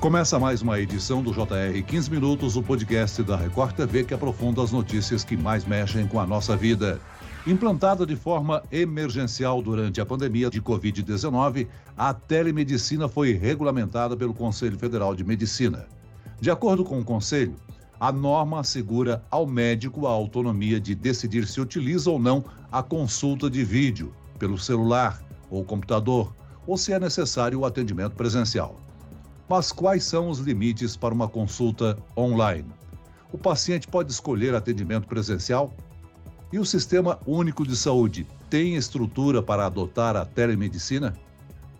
Começa mais uma edição do JR 15 Minutos, o podcast da Record TV que aprofunda as notícias que mais mexem com a nossa vida. Implantada de forma emergencial durante a pandemia de Covid-19, a telemedicina foi regulamentada pelo Conselho Federal de Medicina. De acordo com o Conselho, a norma assegura ao médico a autonomia de decidir se utiliza ou não a consulta de vídeo pelo celular ou computador, ou se é necessário o atendimento presencial. Mas quais são os limites para uma consulta online? O paciente pode escolher atendimento presencial? E o Sistema Único de Saúde tem estrutura para adotar a telemedicina?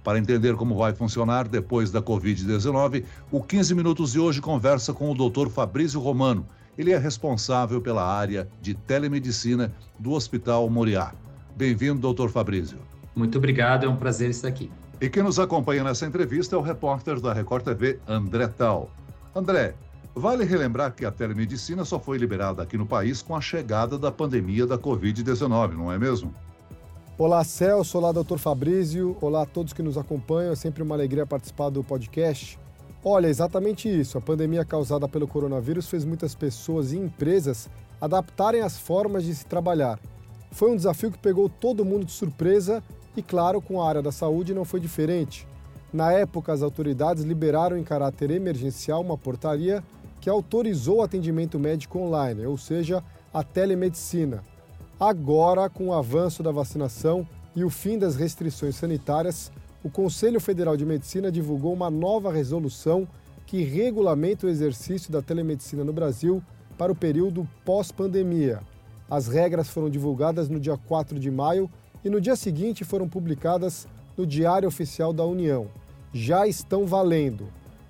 Para entender como vai funcionar depois da Covid-19, o 15 Minutos de hoje conversa com o Dr. Fabrício Romano. Ele é responsável pela área de telemedicina do Hospital Moriá. Bem-vindo, doutor Fabrício. Muito obrigado, é um prazer estar aqui. E quem nos acompanha nessa entrevista é o repórter da Record TV, André Tal. André, vale relembrar que a telemedicina só foi liberada aqui no país com a chegada da pandemia da Covid-19, não é mesmo? Olá, Celso. Olá, doutor Fabrício. Olá a todos que nos acompanham. É sempre uma alegria participar do podcast. Olha, exatamente isso. A pandemia causada pelo coronavírus fez muitas pessoas e empresas adaptarem as formas de se trabalhar. Foi um desafio que pegou todo mundo de surpresa e, claro, com a área da saúde não foi diferente. Na época, as autoridades liberaram em caráter emergencial uma portaria que autorizou o atendimento médico online, ou seja, a telemedicina. Agora, com o avanço da vacinação e o fim das restrições sanitárias, o Conselho Federal de Medicina divulgou uma nova resolução que regulamenta o exercício da telemedicina no Brasil para o período pós-pandemia. As regras foram divulgadas no dia 4 de maio e no dia seguinte foram publicadas no Diário Oficial da União. Já estão valendo.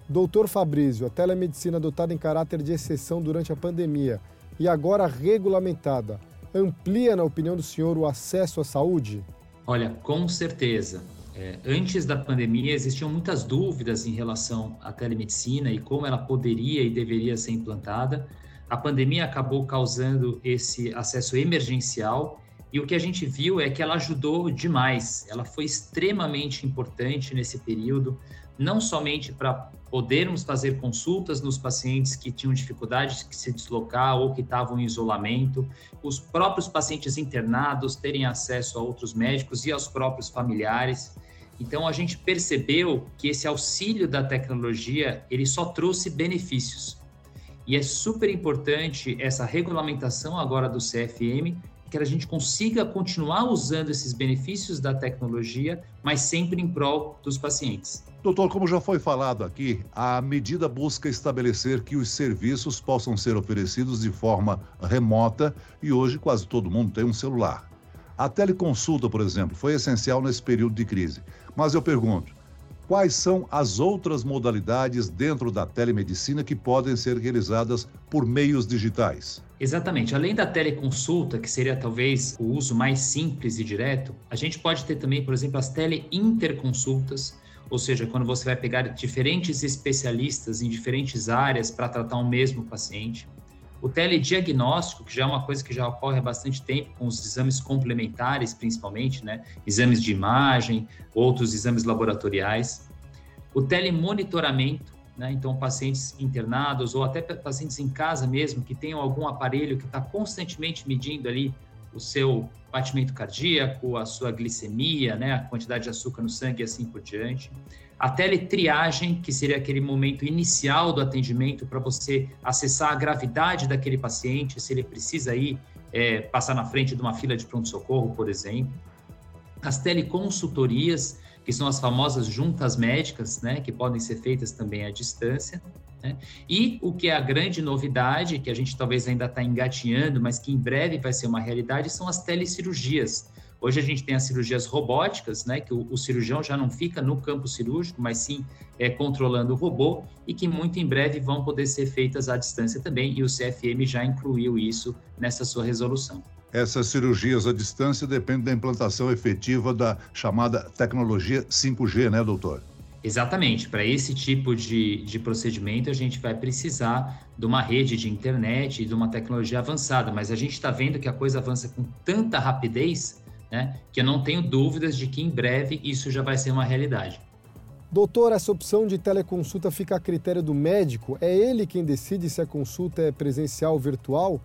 Doutor Fabrício, a telemedicina adotada em caráter de exceção durante a pandemia e agora regulamentada, amplia, na opinião do senhor, o acesso à saúde? Olha, com certeza. É, antes da pandemia existiam muitas dúvidas em relação à telemedicina e como ela poderia e deveria ser implantada. A pandemia acabou causando esse acesso emergencial e o que a gente viu é que ela ajudou demais, ela foi extremamente importante nesse período, não somente para podermos fazer consultas nos pacientes que tinham dificuldade de se deslocar ou que estavam em isolamento, os próprios pacientes internados terem acesso a outros médicos e aos próprios familiares. Então a gente percebeu que esse auxílio da tecnologia, ele só trouxe benefícios. E é super importante essa regulamentação agora do CFM que a gente consiga continuar usando esses benefícios da tecnologia, mas sempre em prol dos pacientes. Doutor, como já foi falado aqui, a medida busca estabelecer que os serviços possam ser oferecidos de forma remota e hoje quase todo mundo tem um celular. A teleconsulta, por exemplo, foi essencial nesse período de crise. Mas eu pergunto, quais são as outras modalidades dentro da telemedicina que podem ser realizadas por meios digitais? Exatamente. Além da teleconsulta, que seria talvez o uso mais simples e direto, a gente pode ter também, por exemplo, as teleinterconsultas, ou seja, quando você vai pegar diferentes especialistas em diferentes áreas para tratar um mesmo paciente. O telediagnóstico, que já é uma coisa que já ocorre há bastante tempo, com os exames complementares, principalmente, né? Exames de imagem, outros exames laboratoriais. O telemonitoramento, né? Então, pacientes internados ou até pacientes em casa mesmo que tenham algum aparelho que está constantemente medindo ali o seu batimento cardíaco, a sua glicemia, né? A quantidade de açúcar no sangue e assim por diante. A teletriagem, que seria aquele momento inicial do atendimento para você acessar a gravidade daquele paciente, se ele precisa ir é, passar na frente de uma fila de pronto-socorro, por exemplo. As teleconsultorias, que são as famosas juntas médicas, né, que podem ser feitas também à distância. Né? E o que é a grande novidade, que a gente talvez ainda está engatinhando, mas que em breve vai ser uma realidade, são as telecirurgias. Hoje a gente tem as cirurgias robóticas, né, que o, o cirurgião já não fica no campo cirúrgico, mas sim é, controlando o robô, e que muito em breve vão poder ser feitas à distância também, e o CFM já incluiu isso nessa sua resolução. Essas cirurgias à distância dependem da implantação efetiva da chamada tecnologia 5G, né, doutor? Exatamente. Para esse tipo de, de procedimento, a gente vai precisar de uma rede de internet e de uma tecnologia avançada, mas a gente está vendo que a coisa avança com tanta rapidez né, que eu não tenho dúvidas de que em breve isso já vai ser uma realidade. Doutor, essa opção de teleconsulta fica a critério do médico? É ele quem decide se a consulta é presencial ou virtual?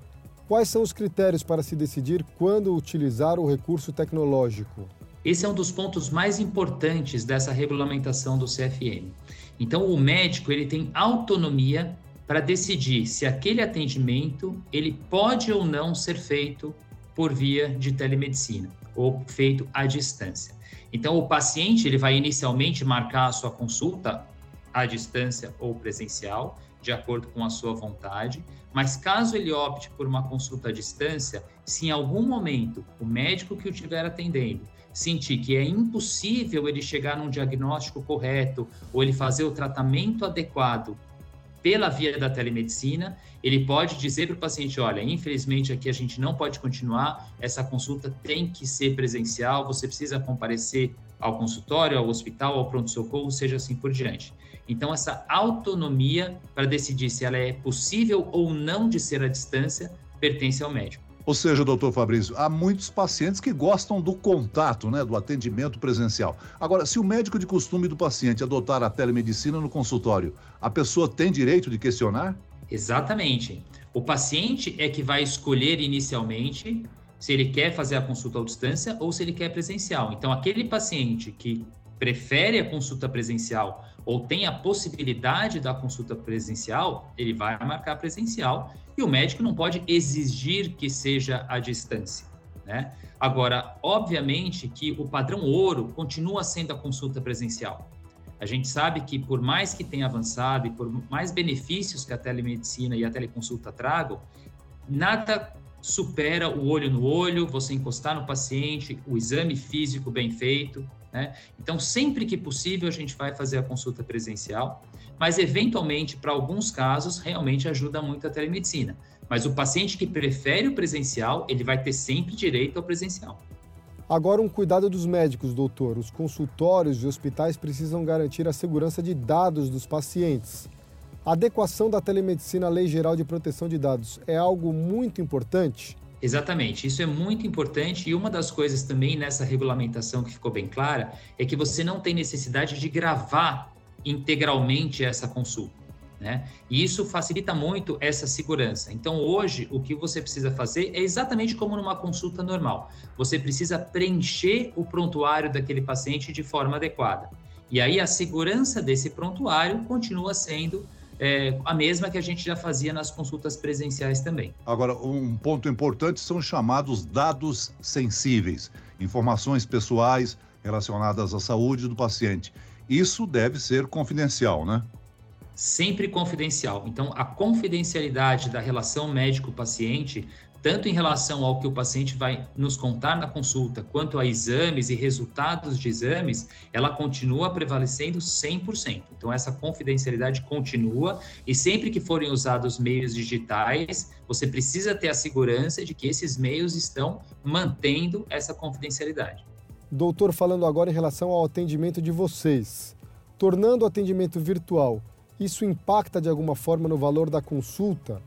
Quais são os critérios para se decidir quando utilizar o recurso tecnológico? Esse é um dos pontos mais importantes dessa regulamentação do CFM. Então, o médico ele tem autonomia para decidir se aquele atendimento ele pode ou não ser feito por via de telemedicina ou feito à distância. Então, o paciente ele vai inicialmente marcar a sua consulta à distância ou presencial, de acordo com a sua vontade, mas caso ele opte por uma consulta à distância, se em algum momento o médico que o estiver atendendo sentir que é impossível ele chegar num diagnóstico correto ou ele fazer o tratamento adequado pela via da telemedicina, ele pode dizer para o paciente: olha, infelizmente aqui a gente não pode continuar, essa consulta tem que ser presencial, você precisa comparecer ao consultório, ao hospital, ao pronto-socorro, seja assim por diante. Então, essa autonomia para decidir se ela é possível ou não de ser à distância pertence ao médico. Ou seja, doutor Fabrício, há muitos pacientes que gostam do contato, né, do atendimento presencial. Agora, se o médico de costume do paciente adotar a telemedicina no consultório, a pessoa tem direito de questionar? Exatamente. O paciente é que vai escolher inicialmente se ele quer fazer a consulta à distância ou se ele quer presencial. Então, aquele paciente que prefere a consulta presencial ou tem a possibilidade da consulta presencial, ele vai marcar presencial e o médico não pode exigir que seja à distância. Né? Agora, obviamente que o padrão ouro continua sendo a consulta presencial. A gente sabe que por mais que tenha avançado e por mais benefícios que a telemedicina e a teleconsulta tragam, nada supera o olho no olho, você encostar no paciente, o exame físico bem feito, né? Então, sempre que possível, a gente vai fazer a consulta presencial, mas eventualmente, para alguns casos, realmente ajuda muito a telemedicina. Mas o paciente que prefere o presencial, ele vai ter sempre direito ao presencial. Agora, um cuidado dos médicos, doutor. Os consultórios e hospitais precisam garantir a segurança de dados dos pacientes. A adequação da telemedicina à Lei Geral de Proteção de Dados é algo muito importante? Exatamente, isso é muito importante e uma das coisas também nessa regulamentação que ficou bem clara é que você não tem necessidade de gravar integralmente essa consulta. Né? E isso facilita muito essa segurança. Então, hoje, o que você precisa fazer é exatamente como numa consulta normal. Você precisa preencher o prontuário daquele paciente de forma adequada. E aí, a segurança desse prontuário continua sendo é, a mesma que a gente já fazia nas consultas presenciais também. Agora, um ponto importante são chamados dados sensíveis, informações pessoais relacionadas à saúde do paciente. Isso deve ser confidencial, né? Sempre confidencial. Então, a confidencialidade da relação médico-paciente tanto em relação ao que o paciente vai nos contar na consulta, quanto a exames e resultados de exames, ela continua prevalecendo 100%. Então, essa confidencialidade continua e sempre que forem usados meios digitais, você precisa ter a segurança de que esses meios estão mantendo essa confidencialidade. Doutor, falando agora em relação ao atendimento de vocês, tornando o atendimento virtual, isso impacta de alguma forma no valor da consulta?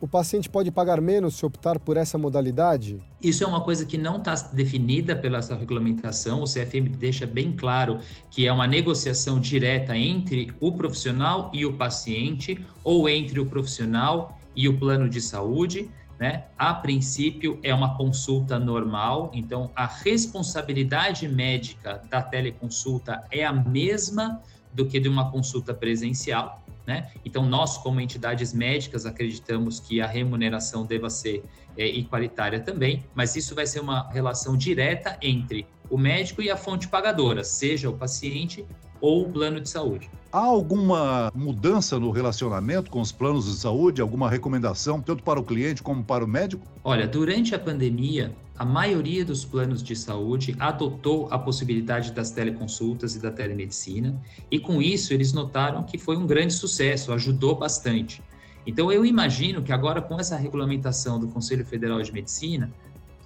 O paciente pode pagar menos se optar por essa modalidade? Isso é uma coisa que não está definida pela essa regulamentação. O CFM deixa bem claro que é uma negociação direta entre o profissional e o paciente, ou entre o profissional e o plano de saúde. Né? A princípio, é uma consulta normal, então a responsabilidade médica da teleconsulta é a mesma do que de uma consulta presencial. Né? Então, nós, como entidades médicas, acreditamos que a remuneração deva ser é, igualitária também, mas isso vai ser uma relação direta entre o médico e a fonte pagadora, seja o paciente ou o plano de saúde. Há alguma mudança no relacionamento com os planos de saúde? Alguma recomendação, tanto para o cliente como para o médico? Olha, durante a pandemia, a maioria dos planos de saúde adotou a possibilidade das teleconsultas e da telemedicina, e com isso eles notaram que foi um grande sucesso, ajudou bastante. Então, eu imagino que agora, com essa regulamentação do Conselho Federal de Medicina,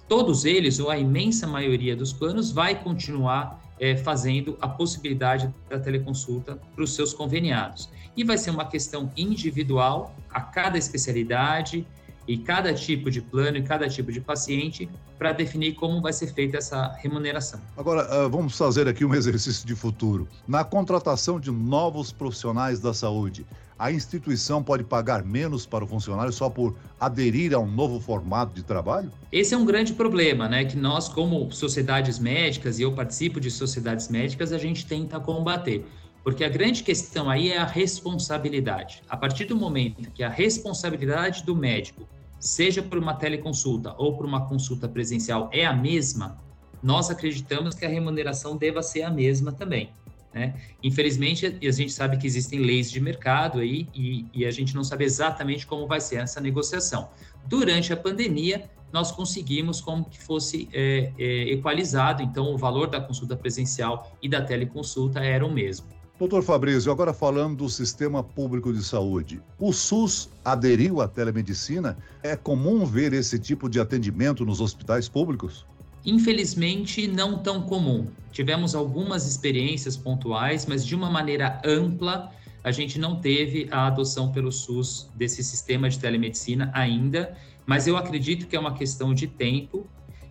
todos eles, ou a imensa maioria dos planos, vai continuar é, fazendo a possibilidade da teleconsulta para os seus conveniados. E vai ser uma questão individual a cada especialidade e cada tipo de plano e cada tipo de paciente para definir como vai ser feita essa remuneração. Agora, ah, vamos fazer aqui um exercício de futuro. Na contratação de novos profissionais da saúde, a instituição pode pagar menos para o funcionário só por aderir a um novo formato de trabalho? Esse é um grande problema, né? Que nós, como sociedades médicas, e eu participo de sociedades médicas, a gente tenta combater. Porque a grande questão aí é a responsabilidade. A partir do momento que a responsabilidade do médico, seja por uma teleconsulta ou por uma consulta presencial, é a mesma, nós acreditamos que a remuneração deva ser a mesma também. Né? Infelizmente, a gente sabe que existem leis de mercado aí e, e a gente não sabe exatamente como vai ser essa negociação. Durante a pandemia, nós conseguimos como que fosse é, é, equalizado, então o valor da consulta presencial e da teleconsulta era o mesmo. Doutor Fabrício, agora falando do sistema público de saúde. O SUS aderiu à telemedicina? É comum ver esse tipo de atendimento nos hospitais públicos? Infelizmente, não tão comum. Tivemos algumas experiências pontuais, mas de uma maneira ampla, a gente não teve a adoção pelo SUS desse sistema de telemedicina ainda, mas eu acredito que é uma questão de tempo,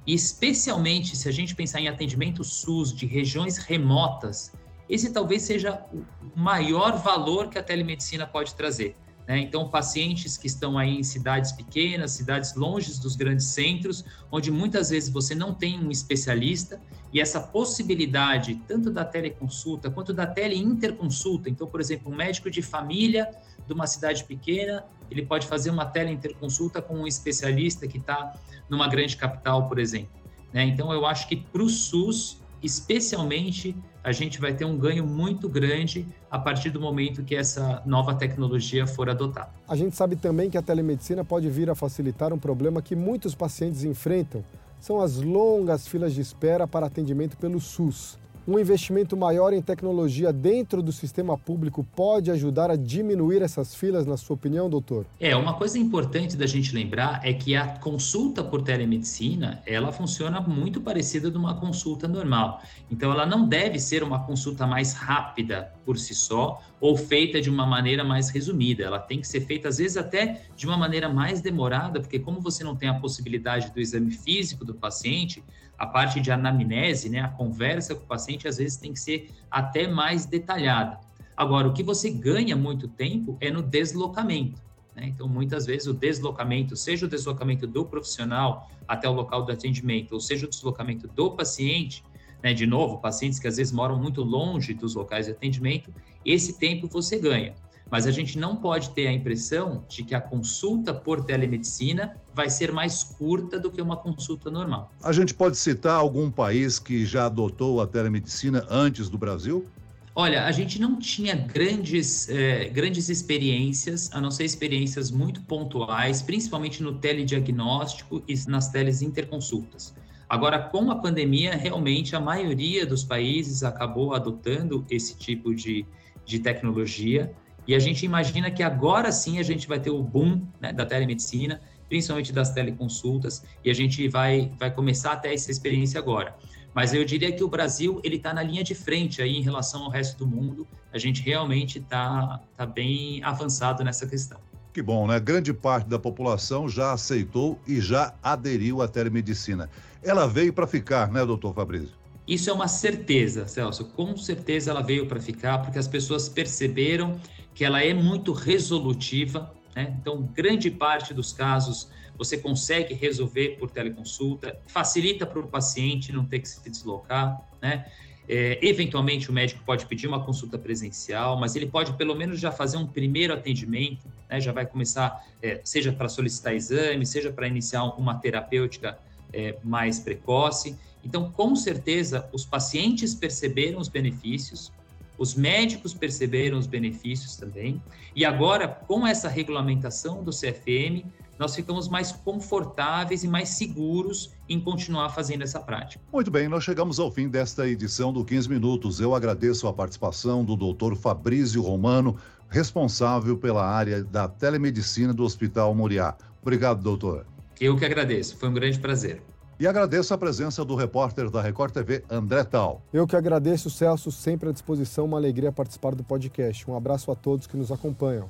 e especialmente se a gente pensar em atendimento SUS de regiões remotas, esse talvez seja o maior valor que a telemedicina pode trazer. Né? Então, pacientes que estão aí em cidades pequenas, cidades longe dos grandes centros, onde muitas vezes você não tem um especialista, e essa possibilidade, tanto da teleconsulta quanto da teleinterconsulta. Então, por exemplo, um médico de família de uma cidade pequena, ele pode fazer uma teleinterconsulta com um especialista que está numa grande capital, por exemplo. Né? Então, eu acho que para o SUS, especialmente a gente vai ter um ganho muito grande a partir do momento que essa nova tecnologia for adotada. A gente sabe também que a telemedicina pode vir a facilitar um problema que muitos pacientes enfrentam, são as longas filas de espera para atendimento pelo SUS. Um investimento maior em tecnologia dentro do sistema público pode ajudar a diminuir essas filas, na sua opinião, doutor? É, uma coisa importante da gente lembrar é que a consulta por telemedicina, ela funciona muito parecida de uma consulta normal. Então, ela não deve ser uma consulta mais rápida por si só ou feita de uma maneira mais resumida. Ela tem que ser feita, às vezes, até de uma maneira mais demorada, porque como você não tem a possibilidade do exame físico do paciente, a parte de anamnese, né, a conversa com o paciente, às vezes tem que ser até mais detalhada. Agora, o que você ganha muito tempo é no deslocamento. Né? Então, muitas vezes, o deslocamento, seja o deslocamento do profissional até o local do atendimento, ou seja o deslocamento do paciente, né? de novo, pacientes que às vezes moram muito longe dos locais de atendimento, esse tempo você ganha. Mas a gente não pode ter a impressão de que a consulta por telemedicina vai ser mais curta do que uma consulta normal. A gente pode citar algum país que já adotou a telemedicina antes do Brasil? Olha, a gente não tinha grandes, eh, grandes experiências, a não ser experiências muito pontuais, principalmente no telediagnóstico e nas teles interconsultas. Agora, com a pandemia, realmente a maioria dos países acabou adotando esse tipo de, de tecnologia. E a gente imagina que agora sim a gente vai ter o boom né, da telemedicina, principalmente das teleconsultas, e a gente vai, vai começar a ter essa experiência agora. Mas eu diria que o Brasil ele está na linha de frente aí em relação ao resto do mundo. A gente realmente está tá bem avançado nessa questão. Que bom, né? Grande parte da população já aceitou e já aderiu à telemedicina. Ela veio para ficar, né, doutor Fabrício? Isso é uma certeza, Celso. Com certeza ela veio para ficar, porque as pessoas perceberam que ela é muito resolutiva. Né? Então, grande parte dos casos você consegue resolver por teleconsulta, facilita para o paciente não ter que se deslocar, né? É, eventualmente o médico pode pedir uma consulta presencial, mas ele pode pelo menos já fazer um primeiro atendimento, né? já vai começar, é, seja para solicitar exame, seja para iniciar uma terapêutica é, mais precoce. Então, com certeza, os pacientes perceberam os benefícios, os médicos perceberam os benefícios também, e agora, com essa regulamentação do CFM, nós ficamos mais confortáveis e mais seguros em continuar fazendo essa prática. Muito bem, nós chegamos ao fim desta edição do 15 Minutos. Eu agradeço a participação do doutor Fabrício Romano, responsável pela área da telemedicina do Hospital Moriá. Obrigado, doutor. Eu que agradeço, foi um grande prazer. E agradeço a presença do repórter da Record TV, André Tal. Eu que agradeço, Celso, sempre à disposição, uma alegria participar do podcast. Um abraço a todos que nos acompanham.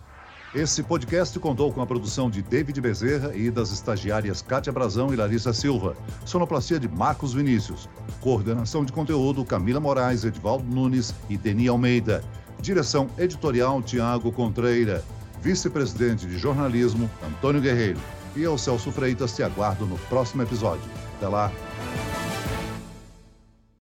Esse podcast contou com a produção de David Bezerra e das estagiárias Kátia Brazão e Larissa Silva. Sonoplastia de Marcos Vinícius. Coordenação de conteúdo Camila Moraes, Edvaldo Nunes e Deni Almeida. Direção editorial Tiago Contreira. Vice-presidente de jornalismo Antônio Guerreiro. E eu, Celso Freitas, te aguardo no próximo episódio. Até lá!